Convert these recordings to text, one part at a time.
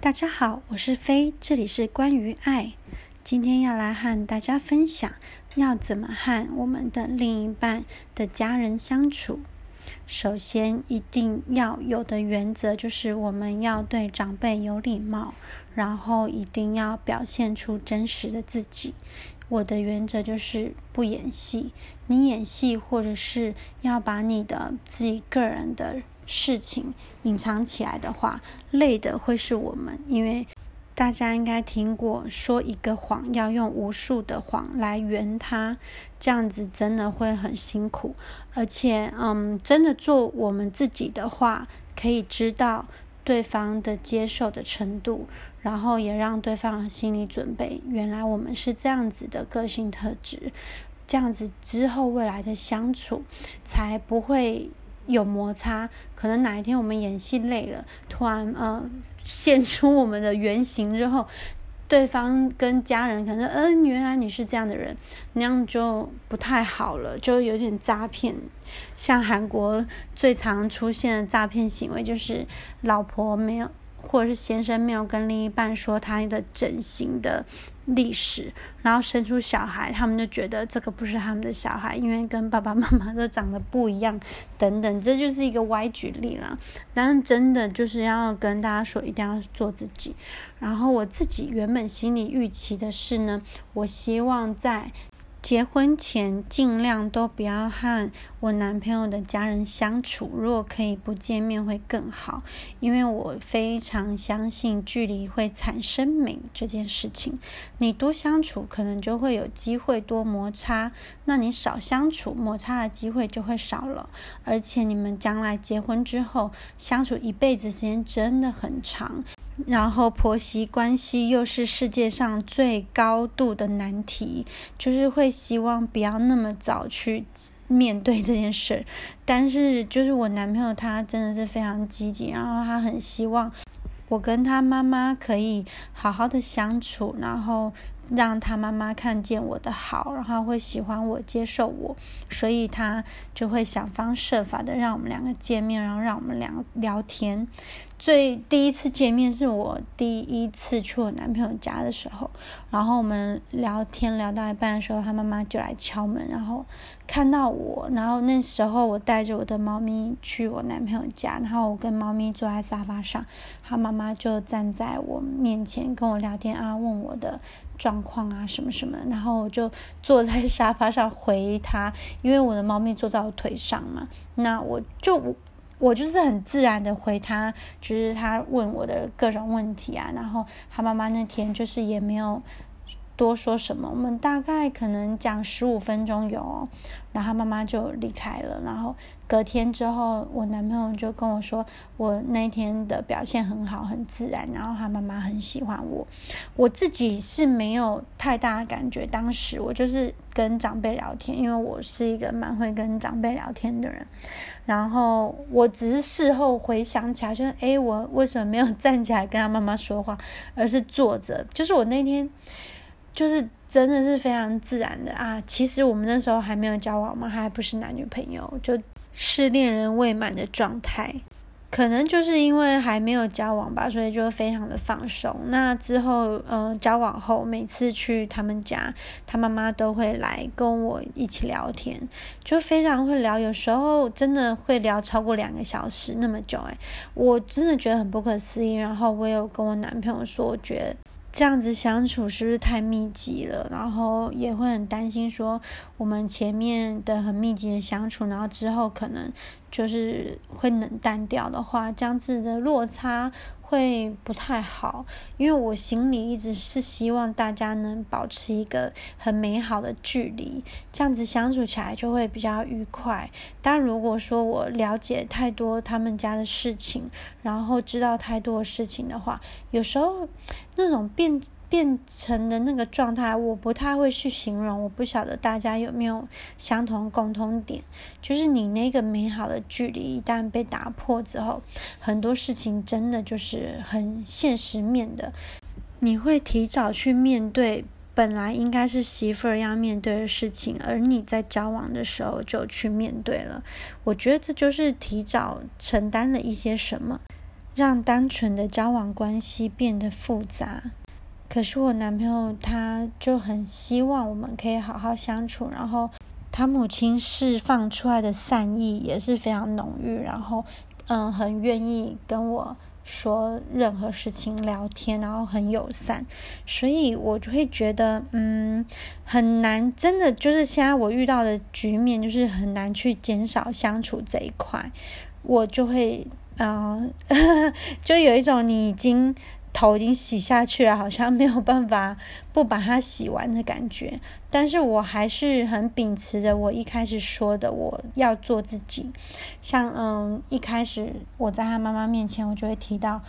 大家好，我是飞，这里是关于爱。今天要来和大家分享，要怎么和我们的另一半的家人相处。首先，一定要有的原则就是我们要对长辈有礼貌，然后一定要表现出真实的自己。我的原则就是不演戏，你演戏或者是要把你的自己个人的。事情隐藏起来的话，累的会是我们，因为大家应该听过，说一个谎要用无数的谎来圆它，这样子真的会很辛苦。而且，嗯，真的做我们自己的话，可以知道对方的接受的程度，然后也让对方心理准备，原来我们是这样子的个性特质，这样子之后未来的相处才不会。有摩擦，可能哪一天我们演戏累了，突然呃 现出我们的原型之后，对方跟家人可能嗯原来你是这样的人，那样就不太好了，就有点诈骗。像韩国最常出现的诈骗行为就是老婆没有。或者是先生没有跟另一半说他的整形的历史，然后生出小孩，他们就觉得这个不是他们的小孩，因为跟爸爸妈妈都长得不一样，等等，这就是一个歪举例了。但是真的就是要跟大家说，一定要做自己。然后我自己原本心里预期的是呢，我希望在。结婚前尽量都不要和我男朋友的家人相处，如果可以不见面会更好，因为我非常相信距离会产生美这件事情。你多相处，可能就会有机会多摩擦；那你少相处，摩擦的机会就会少了。而且你们将来结婚之后，相处一辈子时间真的很长。然后婆媳关系又是世界上最高度的难题，就是会希望不要那么早去面对这件事。但是就是我男朋友他真的是非常积极，然后他很希望我跟他妈妈可以好好的相处，然后。让他妈妈看见我的好，然后会喜欢我、接受我，所以他就会想方设法的让我们两个见面，然后让我们两个聊天。最第一次见面是我第一次去我男朋友家的时候，然后我们聊天聊到一半的时候，他妈妈就来敲门，然后看到我，然后那时候我带着我的猫咪去我男朋友家，然后我跟猫咪坐在沙发上，他妈妈就站在我面前跟我聊天啊，问我的状况啊什么什么，然后我就坐在沙发上回他，因为我的猫咪坐在我腿上嘛，那我就。我就是很自然的回他，就是他问我的各种问题啊，然后他妈妈那天就是也没有多说什么，我们大概可能讲十五分钟有，然后妈妈就离开了，然后隔天之后，我男朋友就跟我说，我那天的表现很好，很自然，然后他妈妈很喜欢我，我自己是没有太大的感觉，当时我就是跟长辈聊天，因为我是一个蛮会跟长辈聊天的人。然后我只是事后回想起来，就是哎，我为什么没有站起来跟他妈妈说话，而是坐着？就是我那天，就是真的是非常自然的啊。其实我们那时候还没有交往嘛，还不是男女朋友，就是恋人未满的状态。可能就是因为还没有交往吧，所以就非常的放松。那之后，嗯，交往后，每次去他们家，他妈妈都会来跟我一起聊天，就非常会聊。有时候真的会聊超过两个小时那么久，哎，我真的觉得很不可思议。然后我有跟我男朋友说，我觉得。这样子相处是不是太密集了？然后也会很担心，说我们前面的很密集的相处，然后之后可能就是会冷淡掉的话，这样子的落差。会不太好，因为我心里一直是希望大家能保持一个很美好的距离，这样子相处起来就会比较愉快。但如果说我了解太多他们家的事情，然后知道太多事情的话，有时候那种变。变成的那个状态，我不太会去形容。我不晓得大家有没有相同共通点，就是你那个美好的距离一旦被打破之后，很多事情真的就是很现实面的。你会提早去面对本来应该是媳妇儿要面对的事情，而你在交往的时候就去面对了。我觉得这就是提早承担了一些什么。让单纯的交往关系变得复杂。可是我男朋友他就很希望我们可以好好相处，然后他母亲释放出来的善意也是非常浓郁，然后嗯，很愿意跟我说任何事情聊天，然后很友善，所以我就会觉得嗯很难，真的就是现在我遇到的局面就是很难去减少相处这一块，我就会啊 就有一种你已经。头已经洗下去了，好像没有办法不把它洗完的感觉。但是我还是很秉持着我一开始说的，我要做自己。像嗯，一开始我在他妈妈面前，我就会提到，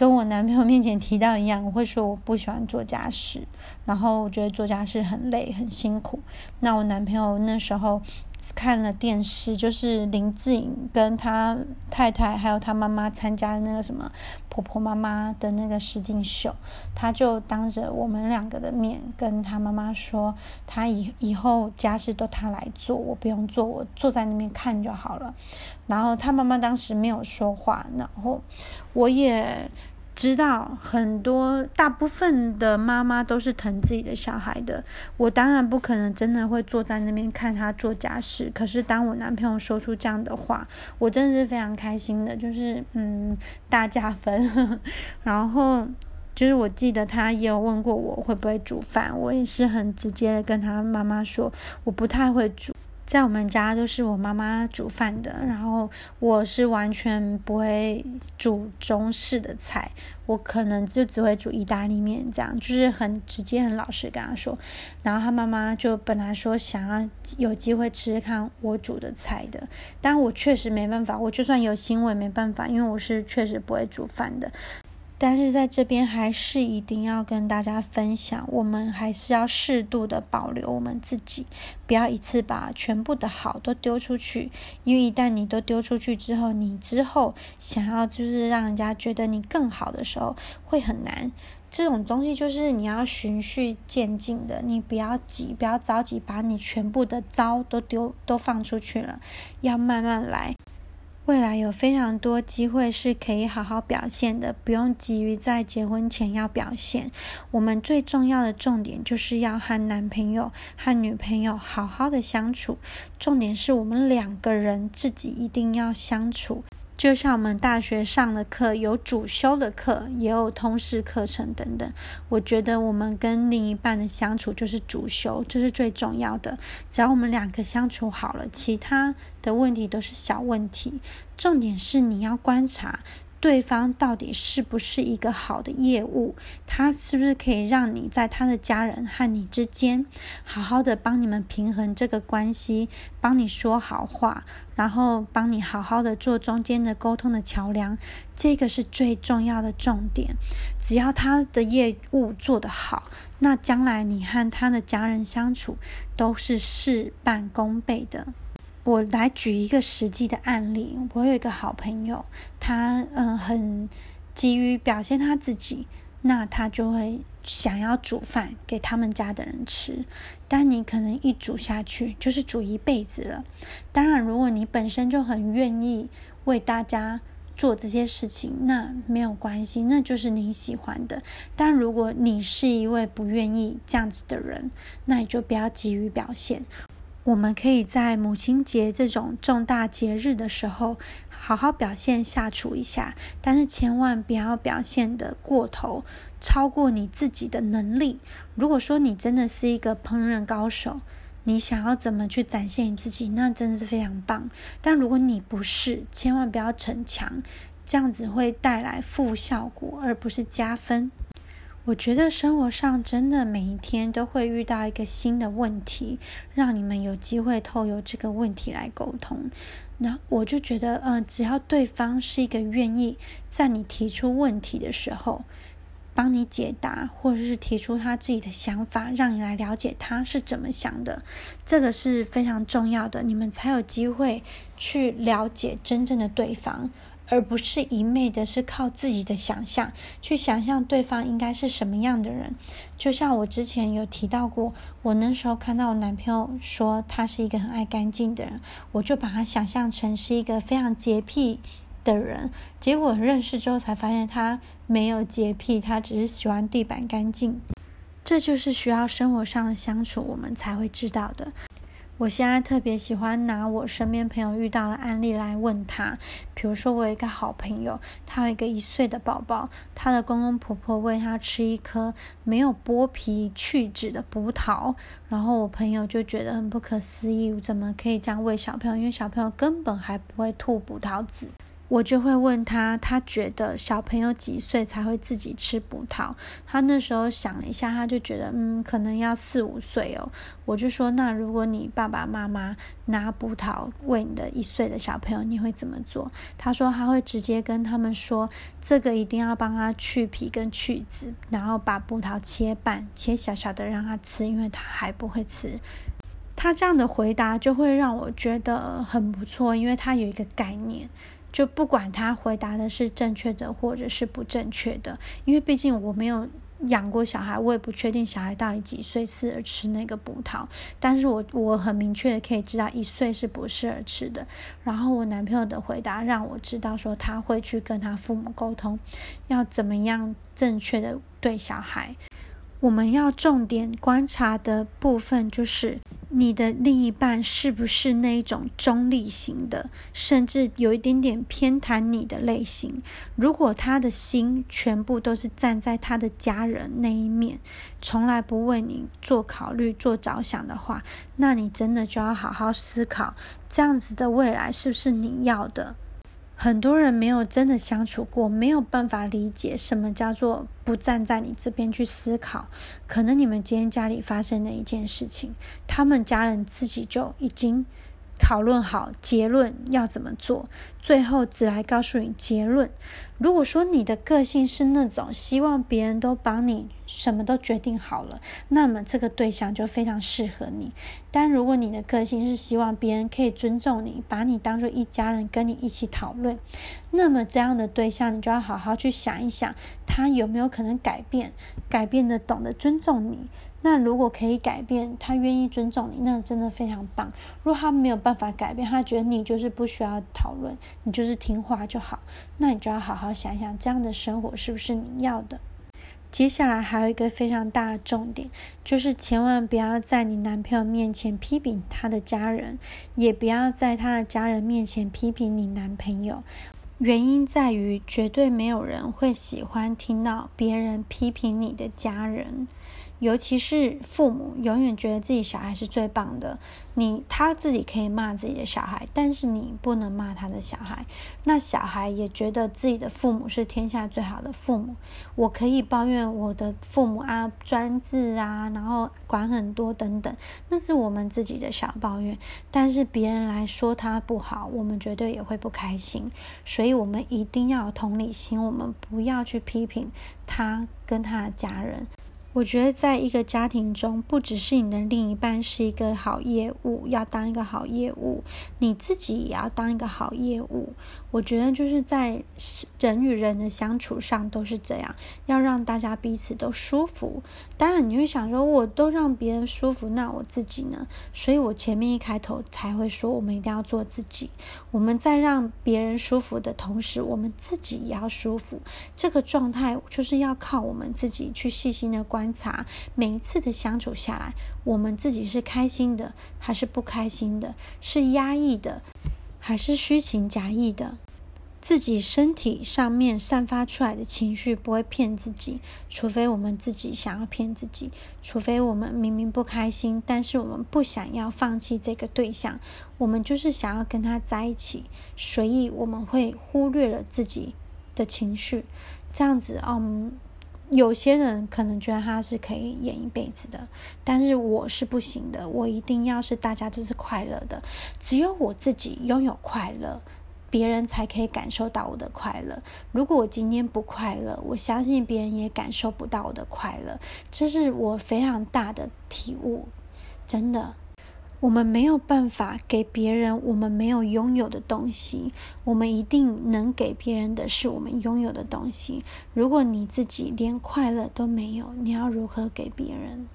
跟我男朋友面前提到一样，我会说我不喜欢做家事，然后我觉得做家事很累很辛苦。那我男朋友那时候。看了电视，就是林志颖跟他太太还有他妈妈参加那个什么婆婆妈妈的那个实境秀，他就当着我们两个的面跟他妈妈说，他以以后家事都他来做，我不用做，我坐在那边看就好了。然后他妈妈当时没有说话，然后我也。知道很多大部分的妈妈都是疼自己的小孩的，我当然不可能真的会坐在那边看他做家事。可是当我男朋友说出这样的话，我真的是非常开心的，就是嗯大加分。然后就是我记得他也有问过我会不会煮饭，我也是很直接的跟他妈妈说我不太会煮。在我们家都是我妈妈煮饭的，然后我是完全不会煮中式的菜，我可能就只会煮意大利面，这样就是很直接、很老实跟他说。然后他妈妈就本来说想要有机会吃吃看我煮的菜的，但我确实没办法，我就算有心我也没办法，因为我是确实不会煮饭的。但是在这边还是一定要跟大家分享，我们还是要适度的保留我们自己，不要一次把全部的好都丢出去，因为一旦你都丢出去之后，你之后想要就是让人家觉得你更好的时候会很难。这种东西就是你要循序渐进的，你不要急，不要着急把你全部的招都丢都放出去了，要慢慢来。未来有非常多机会是可以好好表现的，不用急于在结婚前要表现。我们最重要的重点就是要和男朋友、和女朋友好好的相处，重点是我们两个人自己一定要相处。就像我们大学上的课，有主修的课，也有通识课程等等。我觉得我们跟另一半的相处就是主修，这是最重要的。只要我们两个相处好了，其他的问题都是小问题。重点是你要观察。对方到底是不是一个好的业务？他是不是可以让你在他的家人和你之间好好的帮你们平衡这个关系，帮你说好话，然后帮你好好的做中间的沟通的桥梁？这个是最重要的重点。只要他的业务做得好，那将来你和他的家人相处都是事半功倍的。我来举一个实际的案例。我有一个好朋友，他嗯很急于表现他自己，那他就会想要煮饭给他们家的人吃。但你可能一煮下去就是煮一辈子了。当然，如果你本身就很愿意为大家做这些事情，那没有关系，那就是你喜欢的。但如果你是一位不愿意这样子的人，那你就不要急于表现。我们可以在母亲节这种重大节日的时候，好好表现下厨一下，但是千万不要表现的过头，超过你自己的能力。如果说你真的是一个烹饪高手，你想要怎么去展现你自己，那真的是非常棒。但如果你不是，千万不要逞强，这样子会带来负效果，而不是加分。我觉得生活上真的每一天都会遇到一个新的问题，让你们有机会透过这个问题来沟通。那我就觉得，嗯，只要对方是一个愿意在你提出问题的时候帮你解答，或者是提出他自己的想法，让你来了解他是怎么想的，这个是非常重要的，你们才有机会去了解真正的对方。而不是一昧的是靠自己的想象去想象对方应该是什么样的人，就像我之前有提到过，我那时候看到我男朋友说他是一个很爱干净的人，我就把他想象成是一个非常洁癖的人，结果认识之后才发现他没有洁癖，他只是喜欢地板干净。这就是需要生活上的相处，我们才会知道的。我现在特别喜欢拿我身边朋友遇到的案例来问他，比如说我有一个好朋友，他有一个一岁的宝宝，他的公公婆婆喂他吃一颗没有剥皮去籽的葡萄，然后我朋友就觉得很不可思议，怎么可以这样喂小朋友？因为小朋友根本还不会吐葡萄籽。我就会问他，他觉得小朋友几岁才会自己吃葡萄？他那时候想了一下，他就觉得，嗯，可能要四五岁哦。我就说，那如果你爸爸妈妈拿葡萄喂你的一岁的小朋友，你会怎么做？他说他会直接跟他们说，这个一定要帮他去皮跟去籽，然后把葡萄切半，切小小的让他吃，因为他还不会吃。他这样的回答就会让我觉得很不错，因为他有一个概念。就不管他回答的是正确的或者是不正确的，因为毕竟我没有养过小孩，我也不确定小孩到底几岁适合吃那个葡萄。但是我我很明确的可以知道一岁是不适合吃的。然后我男朋友的回答让我知道说他会去跟他父母沟通，要怎么样正确的对小孩。我们要重点观察的部分就是。你的另一半是不是那一种中立型的，甚至有一点点偏袒你的类型？如果他的心全部都是站在他的家人那一面，从来不为你做考虑、做着想的话，那你真的就要好好思考，这样子的未来是不是你要的？很多人没有真的相处过，没有办法理解什么叫做不站在你这边去思考。可能你们今天家里发生的一件事情，他们家人自己就已经。讨论好结论要怎么做，最后只来告诉你结论。如果说你的个性是那种希望别人都帮你什么都决定好了，那么这个对象就非常适合你。但如果你的个性是希望别人可以尊重你，把你当做一家人跟你一起讨论，那么这样的对象你就要好好去想一想，他有没有可能改变，改变的懂得尊重你。那如果可以改变，他愿意尊重你，那真的非常棒。如果他没有办法改变，他觉得你就是不需要讨论，你就是听话就好，那你就要好好想想，这样的生活是不是你要的？接下来还有一个非常大的重点，就是千万不要在你男朋友面前批评他的家人，也不要在他的家人面前批评你男朋友。原因在于，绝对没有人会喜欢听到别人批评你的家人。尤其是父母永远觉得自己小孩是最棒的，你他自己可以骂自己的小孩，但是你不能骂他的小孩。那小孩也觉得自己的父母是天下最好的父母。我可以抱怨我的父母啊，专制啊，然后管很多等等，那是我们自己的小抱怨。但是别人来说他不好，我们绝对也会不开心。所以我们一定要有同理心，我们不要去批评他跟他的家人。我觉得，在一个家庭中，不只是你的另一半是一个好业务，要当一个好业务，你自己也要当一个好业务。我觉得，就是在人与人的相处上都是这样，要让大家彼此都舒服。当然，你会想说，我都让别人舒服，那我自己呢？所以我前面一开头才会说，我们一定要做自己。我们在让别人舒服的同时，我们自己也要舒服。这个状态就是要靠我们自己去细心的观。观察每一次的相处下来，我们自己是开心的还是不开心的？是压抑的还是虚情假意的？自己身体上面散发出来的情绪不会骗自己，除非我们自己想要骗自己，除非我们明明不开心，但是我们不想要放弃这个对象，我们就是想要跟他在一起，所以我们会忽略了自己的情绪，这样子，哦。有些人可能觉得他是可以演一辈子的，但是我是不行的。我一定要是大家都是快乐的，只有我自己拥有快乐，别人才可以感受到我的快乐。如果我今天不快乐，我相信别人也感受不到我的快乐。这是我非常大的体悟，真的。我们没有办法给别人我们没有拥有的东西，我们一定能给别人的是我们拥有的东西。如果你自己连快乐都没有，你要如何给别人？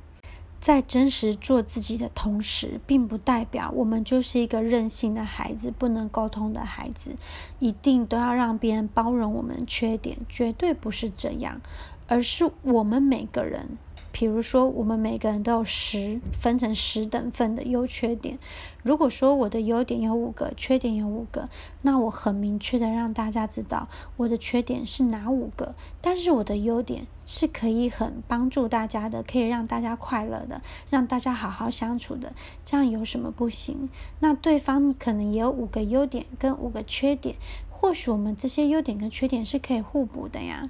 在真实做自己的同时，并不代表我们就是一个任性的孩子，不能沟通的孩子，一定都要让别人包容我们缺点，绝对不是这样，而是我们每个人。比如说，我们每个人都有十分成十等份的优缺点。如果说我的优点有五个，缺点有五个，那我很明确的让大家知道我的缺点是哪五个，但是我的优点是可以很帮助大家的，可以让大家快乐的，让大家好好相处的。这样有什么不行？那对方可能也有五个优点跟五个缺点，或许我们这些优点跟缺点是可以互补的呀，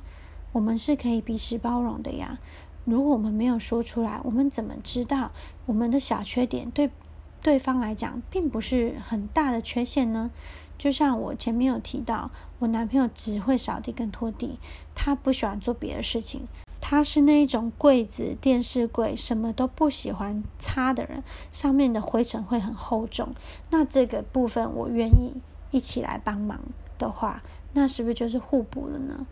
我们是可以彼此包容的呀。如果我们没有说出来，我们怎么知道我们的小缺点对对方来讲并不是很大的缺陷呢？就像我前面有提到，我男朋友只会扫地跟拖地，他不喜欢做别的事情。他是那一种柜子、电视柜什么都不喜欢擦的人，上面的灰尘会很厚重。那这个部分我愿意一起来帮忙的话，那是不是就是互补了呢？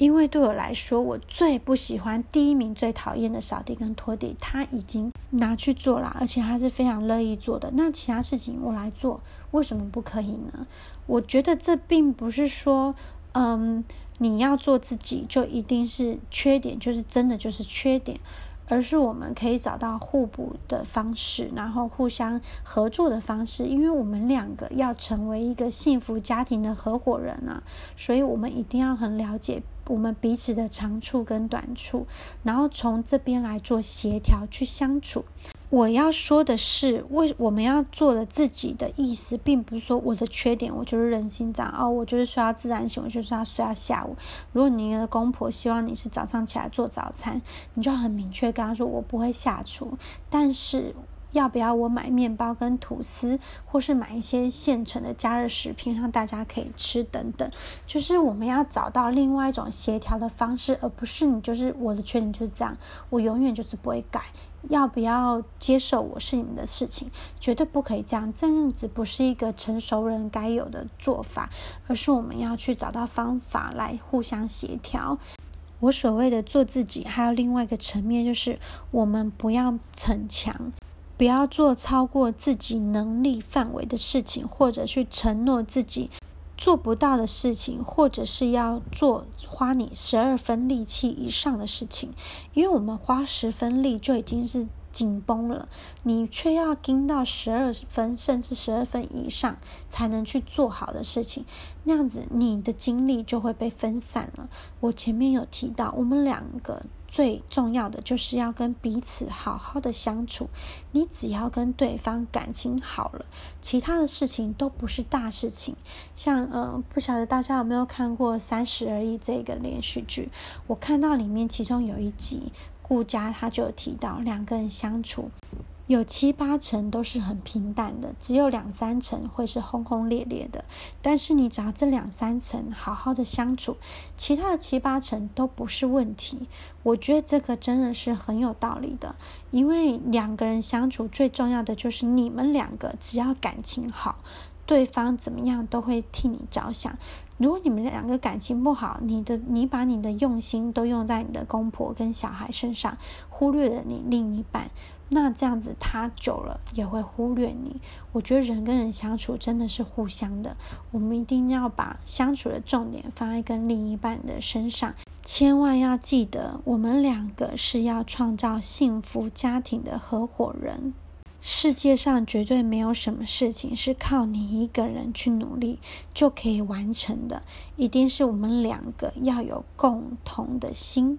因为对我来说，我最不喜欢第一名、最讨厌的扫地跟拖地，他已经拿去做啦，而且他是非常乐意做的。那其他事情我来做，为什么不可以呢？我觉得这并不是说，嗯，你要做自己就一定是缺点，就是真的就是缺点。而是我们可以找到互补的方式，然后互相合作的方式，因为我们两个要成为一个幸福家庭的合伙人啊，所以我们一定要很了解我们彼此的长处跟短处，然后从这边来做协调去相处。我要说的是，为我们要做的自己的意思，并不是说我的缺点，我就是人心脏哦，我就是睡到自然醒，我就是要睡到下午。如果你的公婆希望你是早上起来做早餐，你就要很明确跟他说，我不会下厨，但是。要不要我买面包跟吐司，或是买一些现成的加热食品让大家可以吃等等？就是我们要找到另外一种协调的方式，而不是你就是我的缺点就是这样，我永远就是不会改。要不要接受我是你们的事情？绝对不可以这样，这样子不是一个成熟人该有的做法，而是我们要去找到方法来互相协调。我所谓的做自己，还有另外一个层面，就是我们不要逞强。不要做超过自己能力范围的事情，或者去承诺自己做不到的事情，或者是要做花你十二分力气以上的事情，因为我们花十分力就已经是。紧绷了，你却要盯到十二分甚至十二分以上才能去做好的事情，那样子你的精力就会被分散了。我前面有提到，我们两个最重要的就是要跟彼此好好的相处。你只要跟对方感情好了，其他的事情都不是大事情。像呃，不晓得大家有没有看过《三十而已》这个连续剧？我看到里面其中有一集。顾家他就有提到，两个人相处有七八成都是很平淡的，只有两三成会是轰轰烈烈的。但是你只要这两三成好好的相处，其他的七八成都不是问题。我觉得这个真的是很有道理的，因为两个人相处最重要的就是你们两个只要感情好，对方怎么样都会替你着想。如果你们两个感情不好，你的你把你的用心都用在你的公婆跟小孩身上，忽略了你另一半，那这样子他久了也会忽略你。我觉得人跟人相处真的是互相的，我们一定要把相处的重点放在跟另一半的身上，千万要记得，我们两个是要创造幸福家庭的合伙人。世界上绝对没有什么事情是靠你一个人去努力就可以完成的，一定是我们两个要有共同的心，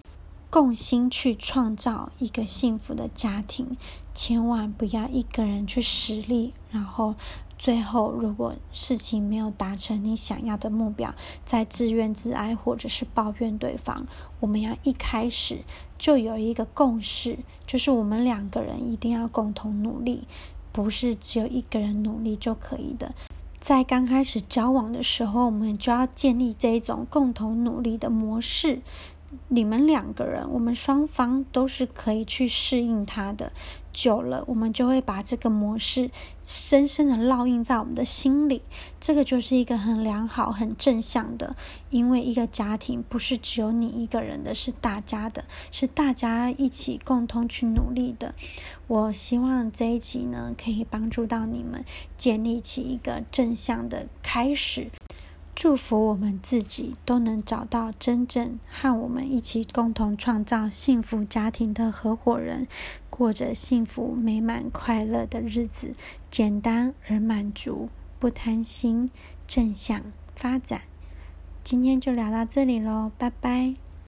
共心去创造一个幸福的家庭，千万不要一个人去实力，然后。最后，如果事情没有达成你想要的目标，再自怨自哀或者是抱怨对方，我们要一开始就有一个共识，就是我们两个人一定要共同努力，不是只有一个人努力就可以的。在刚开始交往的时候，我们就要建立这种共同努力的模式。你们两个人，我们双方都是可以去适应它的。久了，我们就会把这个模式深深的烙印在我们的心里。这个就是一个很良好、很正向的，因为一个家庭不是只有你一个人的，是大家的，是大家一起共同去努力的。我希望这一集呢，可以帮助到你们建立起一个正向的开始。祝福我们自己都能找到真正和我们一起共同创造幸福家庭的合伙人，过着幸福美满快乐的日子，简单而满足，不贪心，正向发展。今天就聊到这里喽，拜拜。